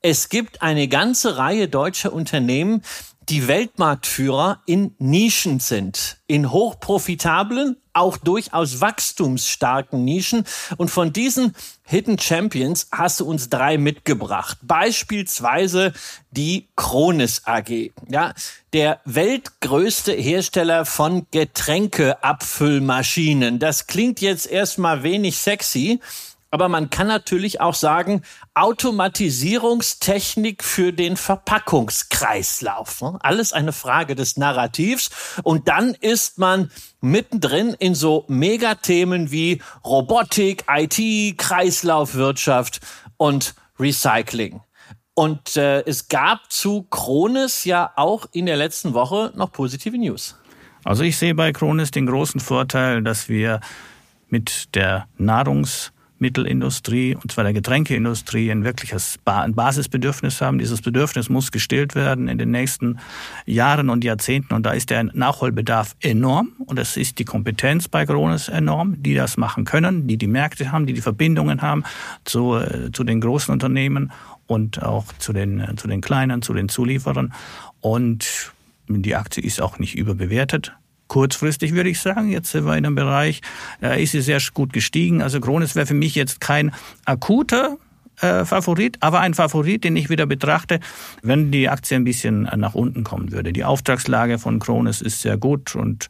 es gibt eine ganze Reihe deutscher Unternehmen, die Weltmarktführer in Nischen sind, in hochprofitablen, auch durchaus wachstumsstarken Nischen. Und von diesen Hidden Champions hast du uns drei mitgebracht. Beispielsweise die Kronis AG. Ja, der weltgrößte Hersteller von Getränkeabfüllmaschinen. Das klingt jetzt erstmal wenig sexy. Aber man kann natürlich auch sagen, Automatisierungstechnik für den Verpackungskreislauf. Ne? Alles eine Frage des Narrativs. Und dann ist man mittendrin in so Megathemen wie Robotik, IT, Kreislaufwirtschaft und Recycling. Und äh, es gab zu Kronis ja auch in der letzten Woche noch positive News. Also ich sehe bei Kronis den großen Vorteil, dass wir mit der Nahrungs- Mittelindustrie, und zwar der Getränkeindustrie, ein wirkliches ein Basisbedürfnis haben. Dieses Bedürfnis muss gestillt werden in den nächsten Jahren und Jahrzehnten. Und da ist der Nachholbedarf enorm. Und es ist die Kompetenz bei Krones enorm, die das machen können, die die Märkte haben, die die Verbindungen haben zu, äh, zu den großen Unternehmen und auch zu den, äh, zu den kleinen, zu den Zulieferern. Und die Aktie ist auch nicht überbewertet. Kurzfristig würde ich sagen. Jetzt sind wir in einem Bereich, da ist sie sehr gut gestiegen. Also Krones wäre für mich jetzt kein akuter äh, Favorit, aber ein Favorit, den ich wieder betrachte, wenn die Aktie ein bisschen nach unten kommen würde. Die Auftragslage von Krones ist sehr gut und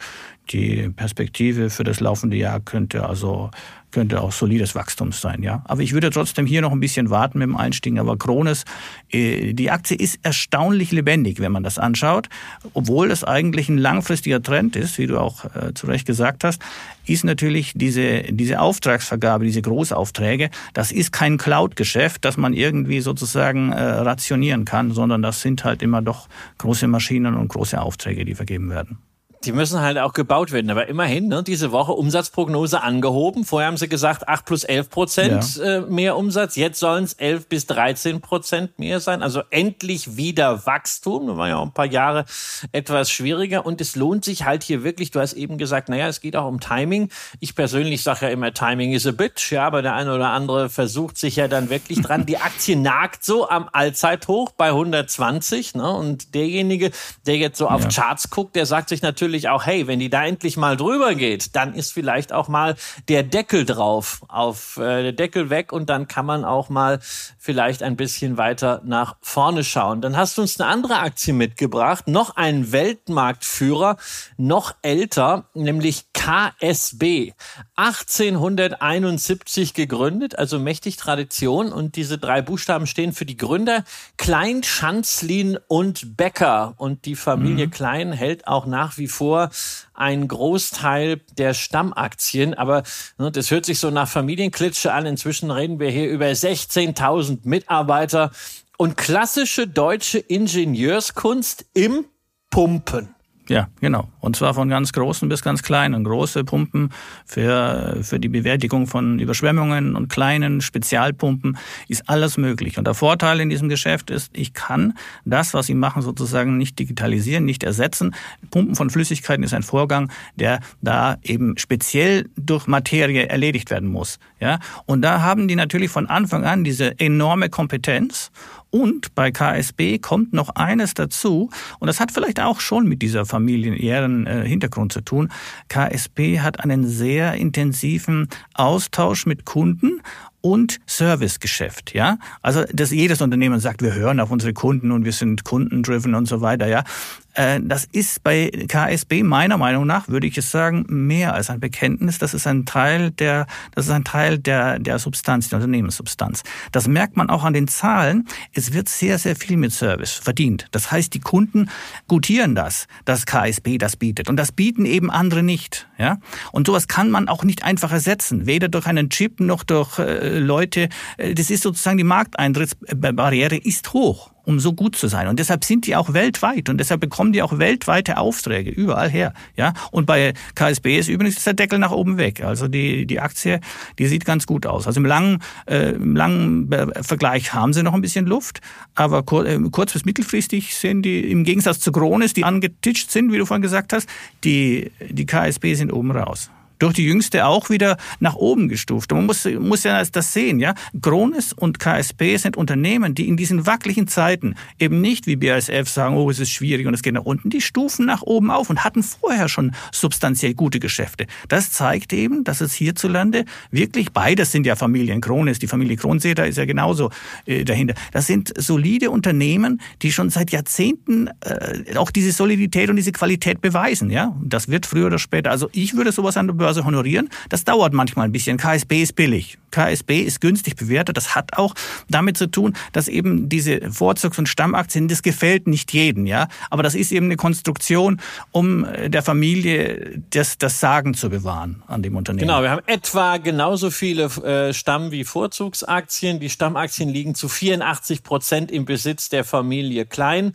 die Perspektive für das laufende Jahr könnte also könnte auch solides Wachstum sein, ja. Aber ich würde trotzdem hier noch ein bisschen warten mit dem Einstieg. Aber Krones, äh, die Aktie ist erstaunlich lebendig, wenn man das anschaut. Obwohl es eigentlich ein langfristiger Trend ist, wie du auch äh, zu Recht gesagt hast, ist natürlich diese, diese Auftragsvergabe, diese Großaufträge, das ist kein Cloud-Geschäft, das man irgendwie sozusagen äh, rationieren kann, sondern das sind halt immer doch große Maschinen und große Aufträge, die vergeben werden. Die müssen halt auch gebaut werden. Aber immerhin, ne, diese Woche Umsatzprognose angehoben. Vorher haben sie gesagt 8 plus 11 Prozent ja. äh, mehr Umsatz. Jetzt sollen es 11 bis 13 Prozent mehr sein. Also endlich wieder Wachstum. Das war ja auch ein paar Jahre etwas schwieriger. Und es lohnt sich halt hier wirklich, du hast eben gesagt, naja, es geht auch um Timing. Ich persönlich sage ja immer, Timing is a bitch. Ja, aber der eine oder andere versucht sich ja dann wirklich dran. Die Aktie nagt so am Allzeithoch bei 120. Ne? Und derjenige, der jetzt so auf ja. Charts guckt, der sagt sich natürlich, natürlich auch, hey, wenn die da endlich mal drüber geht, dann ist vielleicht auch mal der Deckel drauf, auf äh, der Deckel weg und dann kann man auch mal vielleicht ein bisschen weiter nach vorne schauen. Dann hast du uns eine andere Aktie mitgebracht, noch ein Weltmarktführer, noch älter, nämlich KSB. 1871 gegründet, also mächtig Tradition und diese drei Buchstaben stehen für die Gründer Klein, Schanzlin und Becker und die Familie mhm. Klein hält auch nach wie vor einen Großteil der Stammaktien, aber ne, das hört sich so nach Familienklitsche an. Inzwischen reden wir hier über 16.000 Mitarbeiter und klassische deutsche Ingenieurskunst im Pumpen. Ja, genau. Und zwar von ganz großen bis ganz kleinen. Große Pumpen für, für die Bewältigung von Überschwemmungen und kleinen Spezialpumpen ist alles möglich. Und der Vorteil in diesem Geschäft ist, ich kann das, was sie machen, sozusagen nicht digitalisieren, nicht ersetzen. Pumpen von Flüssigkeiten ist ein Vorgang, der da eben speziell durch Materie erledigt werden muss. Ja, und da haben die natürlich von Anfang an diese enorme Kompetenz und bei KSB kommt noch eines dazu, und das hat vielleicht auch schon mit dieser familiären äh, Hintergrund zu tun. KSB hat einen sehr intensiven Austausch mit Kunden und Servicegeschäft, ja. Also, dass jedes Unternehmen sagt, wir hören auf unsere Kunden und wir sind kundendriven und so weiter, ja. Äh, das ist bei KSB meiner Meinung nach, würde ich es sagen, mehr als ein Bekenntnis. Das ist ein Teil der, das ist ein Teil der, der Substanz, der Unternehmenssubstanz. Das merkt man auch an den Zahlen. Es wird sehr, sehr viel mit Service verdient. Das heißt, die Kunden gutieren das, dass KSB das bietet. Und das bieten eben andere nicht, ja. Und sowas kann man auch nicht einfach ersetzen. Weder durch einen Chip noch durch äh, Leute. Äh, das ist sozusagen die Markteintrittsbarriere ist hoch um so gut zu sein. Und deshalb sind die auch weltweit und deshalb bekommen die auch weltweite Aufträge überall her. Ja, und bei KSB ist übrigens der Deckel nach oben weg. Also die die Aktie, die sieht ganz gut aus. Also im langen äh, im langen Vergleich haben sie noch ein bisschen Luft, aber kur äh, kurz bis mittelfristig sind die im Gegensatz zu Krones, die angetitscht sind, wie du vorhin gesagt hast, die die KSB sind oben raus durch die jüngste auch wieder nach oben gestuft. Man muss, muss ja das sehen, ja. Krones und KSP sind Unternehmen, die in diesen wackeligen Zeiten eben nicht wie BASF sagen, oh, es ist schwierig und es geht nach unten. Die stufen nach oben auf und hatten vorher schon substanziell gute Geschäfte. Das zeigt eben, dass es hierzulande wirklich, beides sind ja Familien. Krones, die Familie Kronsäter ist ja genauso äh, dahinter. Das sind solide Unternehmen, die schon seit Jahrzehnten äh, auch diese Solidität und diese Qualität beweisen, ja. Das wird früher oder später, also ich würde sowas an der Börse Börse honorieren. Das dauert manchmal ein bisschen. KSB ist billig. KSB ist günstig bewertet. Das hat auch damit zu tun, dass eben diese Vorzugs- und Stammaktien, das gefällt nicht jedem, ja. Aber das ist eben eine Konstruktion, um äh, der Familie das, das Sagen zu bewahren an dem Unternehmen. Genau, wir haben etwa genauso viele äh, Stamm- wie Vorzugsaktien. Die Stammaktien liegen zu 84 Prozent im Besitz der Familie Klein.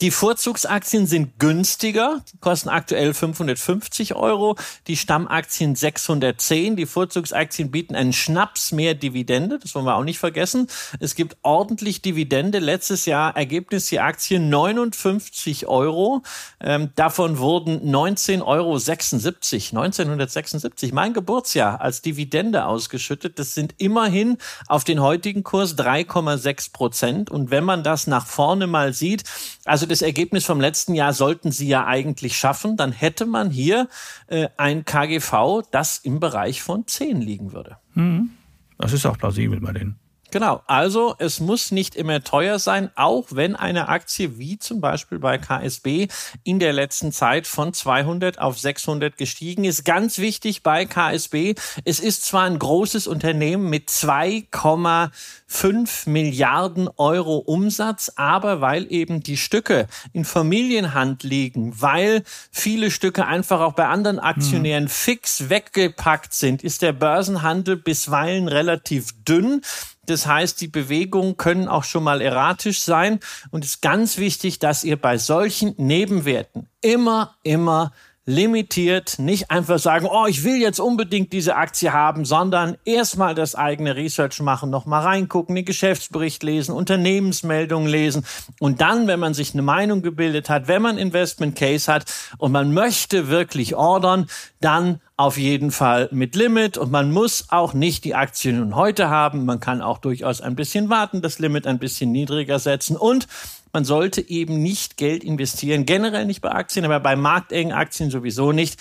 Die Vorzugsaktien sind günstiger, kosten aktuell 550 Euro. Die Stammaktien Aktien 610. Die Vorzugsaktien bieten einen Schnaps mehr Dividende. Das wollen wir auch nicht vergessen. Es gibt ordentlich Dividende. Letztes Jahr Ergebnis die Aktien 59 Euro. Ähm, davon wurden 19,76 Euro 1976, mein Geburtsjahr, als Dividende ausgeschüttet. Das sind immerhin auf den heutigen Kurs 3,6 Prozent. Und wenn man das nach vorne mal sieht, also das Ergebnis vom letzten Jahr sollten sie ja eigentlich schaffen, dann hätte man hier äh, ein KGV, das im Bereich von 10 liegen würde. Mhm. Das ist auch plausibel bei denen. Genau, also es muss nicht immer teuer sein, auch wenn eine Aktie wie zum Beispiel bei KSB in der letzten Zeit von 200 auf 600 gestiegen ist. Ganz wichtig bei KSB, es ist zwar ein großes Unternehmen mit 2,5 Milliarden Euro Umsatz, aber weil eben die Stücke in Familienhand liegen, weil viele Stücke einfach auch bei anderen Aktionären mhm. fix weggepackt sind, ist der Börsenhandel bisweilen relativ dünn. Das heißt, die Bewegungen können auch schon mal erratisch sein. Und es ist ganz wichtig, dass ihr bei solchen Nebenwerten immer, immer limitiert, nicht einfach sagen, oh, ich will jetzt unbedingt diese Aktie haben, sondern erstmal das eigene Research machen, nochmal reingucken, den Geschäftsbericht lesen, Unternehmensmeldungen lesen und dann, wenn man sich eine Meinung gebildet hat, wenn man Investment Case hat und man möchte wirklich ordern, dann auf jeden Fall mit Limit und man muss auch nicht die Aktien nun heute haben. Man kann auch durchaus ein bisschen warten, das Limit ein bisschen niedriger setzen und man sollte eben nicht Geld investieren, generell nicht bei Aktien, aber bei marktengen Aktien sowieso nicht,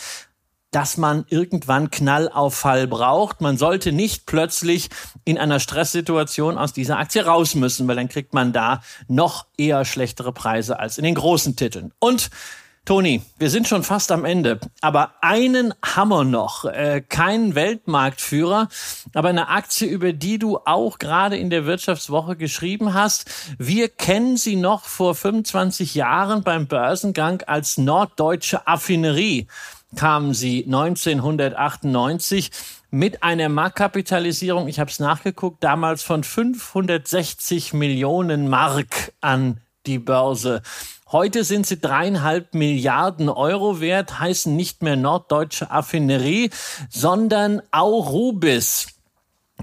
dass man irgendwann Knallauffall braucht. Man sollte nicht plötzlich in einer Stresssituation aus dieser Aktie raus müssen, weil dann kriegt man da noch eher schlechtere Preise als in den großen Titeln. Und Toni, wir sind schon fast am Ende, aber einen Hammer noch. Äh, kein Weltmarktführer, aber eine Aktie, über die du auch gerade in der Wirtschaftswoche geschrieben hast. Wir kennen sie noch vor 25 Jahren beim Börsengang als Norddeutsche Affinerie. Kamen sie 1998 mit einer Marktkapitalisierung, ich habe es nachgeguckt, damals von 560 Millionen Mark an die Börse. Heute sind sie dreieinhalb Milliarden Euro wert, heißen nicht mehr Norddeutsche Affinerie, sondern Aurubis.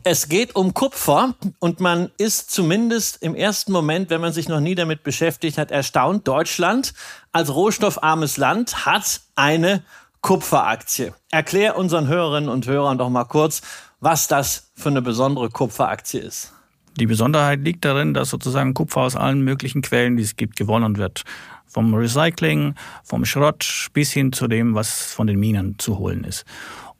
Es geht um Kupfer und man ist zumindest im ersten Moment, wenn man sich noch nie damit beschäftigt hat, erstaunt. Deutschland als rohstoffarmes Land hat eine Kupferaktie. Erklär unseren Hörerinnen und Hörern doch mal kurz, was das für eine besondere Kupferaktie ist. Die Besonderheit liegt darin, dass sozusagen Kupfer aus allen möglichen Quellen, die es gibt, gewonnen wird. Vom Recycling, vom Schrott bis hin zu dem, was von den Minen zu holen ist.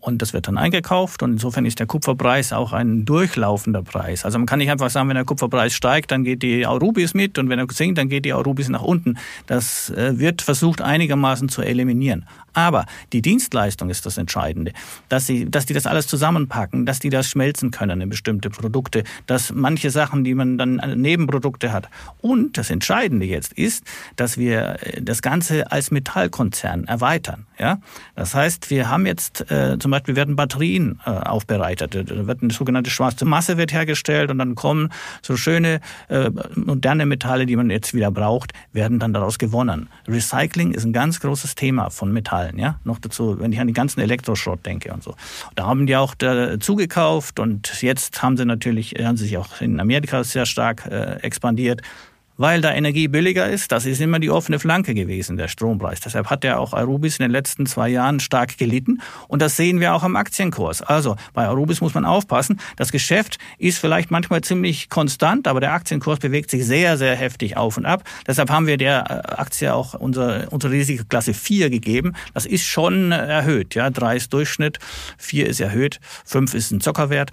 Und das wird dann eingekauft und insofern ist der Kupferpreis auch ein durchlaufender Preis. Also man kann nicht einfach sagen, wenn der Kupferpreis steigt, dann geht die Aurubis mit und wenn er sinkt, dann geht die Aurubis nach unten. Das äh, wird versucht einigermaßen zu eliminieren. Aber die Dienstleistung ist das Entscheidende, dass sie, dass die das alles zusammenpacken, dass die das schmelzen können in bestimmte Produkte, dass manche Sachen, die man dann Nebenprodukte hat. Und das Entscheidende jetzt ist, dass wir äh, das Ganze als Metallkonzern erweitern. Ja, das heißt, wir haben jetzt äh, zum Beispiel werden Batterien äh, aufbereitet, da wird eine sogenannte schwarze Masse wird hergestellt und dann kommen so schöne äh, moderne Metalle, die man jetzt wieder braucht, werden dann daraus gewonnen. Recycling ist ein ganz großes Thema von Metall. Zahlen, ja. Noch dazu, wenn ich an die ganzen Elektroschrott denke und so. Da haben die auch zugekauft und jetzt haben sie natürlich, haben sie sich auch in Amerika sehr stark äh, expandiert weil da Energie billiger ist. Das ist immer die offene Flanke gewesen, der Strompreis. Deshalb hat ja auch Arubis in den letzten zwei Jahren stark gelitten. Und das sehen wir auch am Aktienkurs. Also bei Arubis muss man aufpassen. Das Geschäft ist vielleicht manchmal ziemlich konstant, aber der Aktienkurs bewegt sich sehr, sehr heftig auf und ab. Deshalb haben wir der äh, Aktie auch unsere, unsere Risikoklasse 4 gegeben. Das ist schon erhöht. Ja, 3 ist Durchschnitt, 4 ist erhöht, 5 ist ein Zockerwert.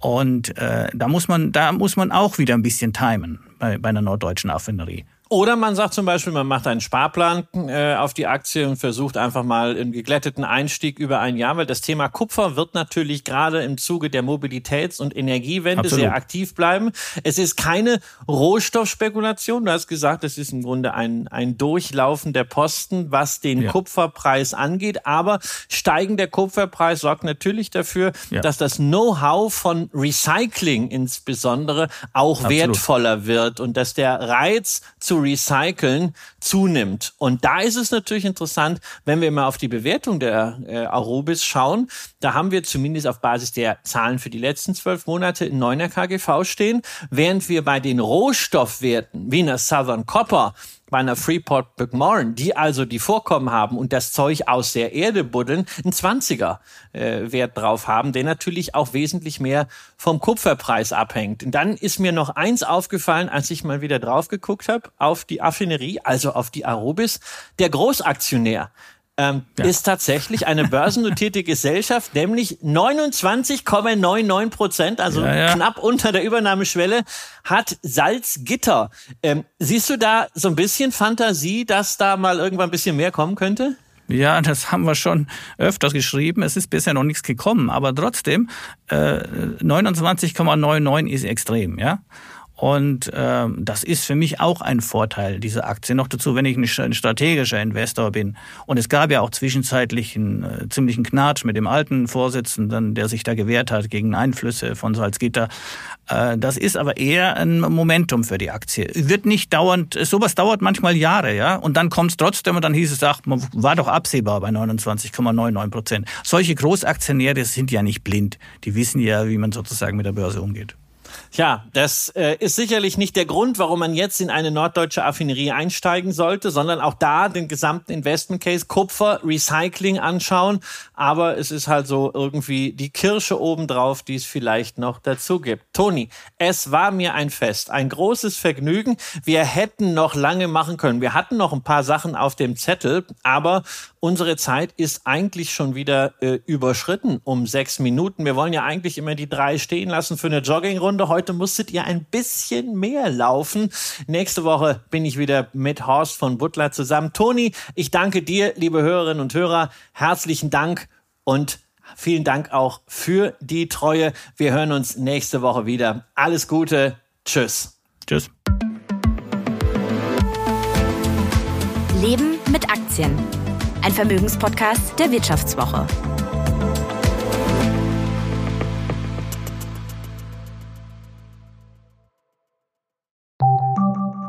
Und äh, da muss man, da muss man auch wieder ein bisschen timen bei, bei einer norddeutschen Affinerie. Oder man sagt zum Beispiel, man macht einen Sparplan äh, auf die Aktie und versucht einfach mal einen geglätteten Einstieg über ein Jahr, weil das Thema Kupfer wird natürlich gerade im Zuge der Mobilitäts- und Energiewende Absolut. sehr aktiv bleiben. Es ist keine Rohstoffspekulation. Du hast gesagt, es ist im Grunde ein, ein Durchlaufen der Posten, was den ja. Kupferpreis angeht. Aber steigender Kupferpreis sorgt natürlich dafür, ja. dass das Know-how von Recycling insbesondere auch Absolut. wertvoller wird und dass der Reiz zu recyceln zunimmt. Und da ist es natürlich interessant, wenn wir mal auf die Bewertung der äh, Arubis schauen. Da haben wir zumindest auf Basis der Zahlen für die letzten zwölf Monate in 9er KGV stehen, während wir bei den Rohstoffwerten wie einer Southern Copper bei einer Freeport McMoran, die also die Vorkommen haben und das Zeug aus der Erde buddeln, einen 20er äh, Wert drauf haben, der natürlich auch wesentlich mehr vom Kupferpreis abhängt. Und dann ist mir noch eins aufgefallen, als ich mal wieder drauf geguckt habe, auf die Affinerie, also auf die Arubis, der Großaktionär ähm, ja. ist tatsächlich eine börsennotierte Gesellschaft, nämlich 29,99 Prozent, also ja, ja. knapp unter der Übernahmeschwelle, hat Salzgitter. Ähm, siehst du da so ein bisschen Fantasie, dass da mal irgendwann ein bisschen mehr kommen könnte? Ja, das haben wir schon öfters geschrieben. Es ist bisher noch nichts gekommen, aber trotzdem äh, 29,99 ist extrem, ja. Und ähm, das ist für mich auch ein Vorteil, diese Aktie. Noch dazu, wenn ich ein strategischer Investor bin. Und es gab ja auch zwischenzeitlich einen äh, ziemlichen Knatsch mit dem alten Vorsitzenden, der sich da gewehrt hat gegen Einflüsse von Salzgitter. Äh, das ist aber eher ein Momentum für die Aktie. Wird nicht dauernd, sowas dauert manchmal Jahre, ja. Und dann kommt es trotzdem und dann hieß es, ach, man war doch absehbar bei 29,99 Prozent. Solche Großaktionäre sind ja nicht blind. Die wissen ja, wie man sozusagen mit der Börse umgeht. Ja, das äh, ist sicherlich nicht der Grund, warum man jetzt in eine norddeutsche Affinerie einsteigen sollte, sondern auch da den gesamten Investment Case Kupfer, Recycling anschauen. Aber es ist halt so irgendwie die Kirsche obendrauf, die es vielleicht noch dazu gibt. Toni, es war mir ein Fest, ein großes Vergnügen. Wir hätten noch lange machen können. Wir hatten noch ein paar Sachen auf dem Zettel, aber unsere Zeit ist eigentlich schon wieder äh, überschritten um sechs Minuten. Wir wollen ja eigentlich immer die drei stehen lassen für eine Joggingrunde. Heute musstet ihr ein bisschen mehr laufen. Nächste Woche bin ich wieder mit Horst von Butler zusammen. Toni, ich danke dir, liebe Hörerinnen und Hörer. Herzlichen Dank und vielen Dank auch für die Treue. Wir hören uns nächste Woche wieder. Alles Gute. Tschüss. Tschüss. Leben mit Aktien ein Vermögenspodcast der Wirtschaftswoche.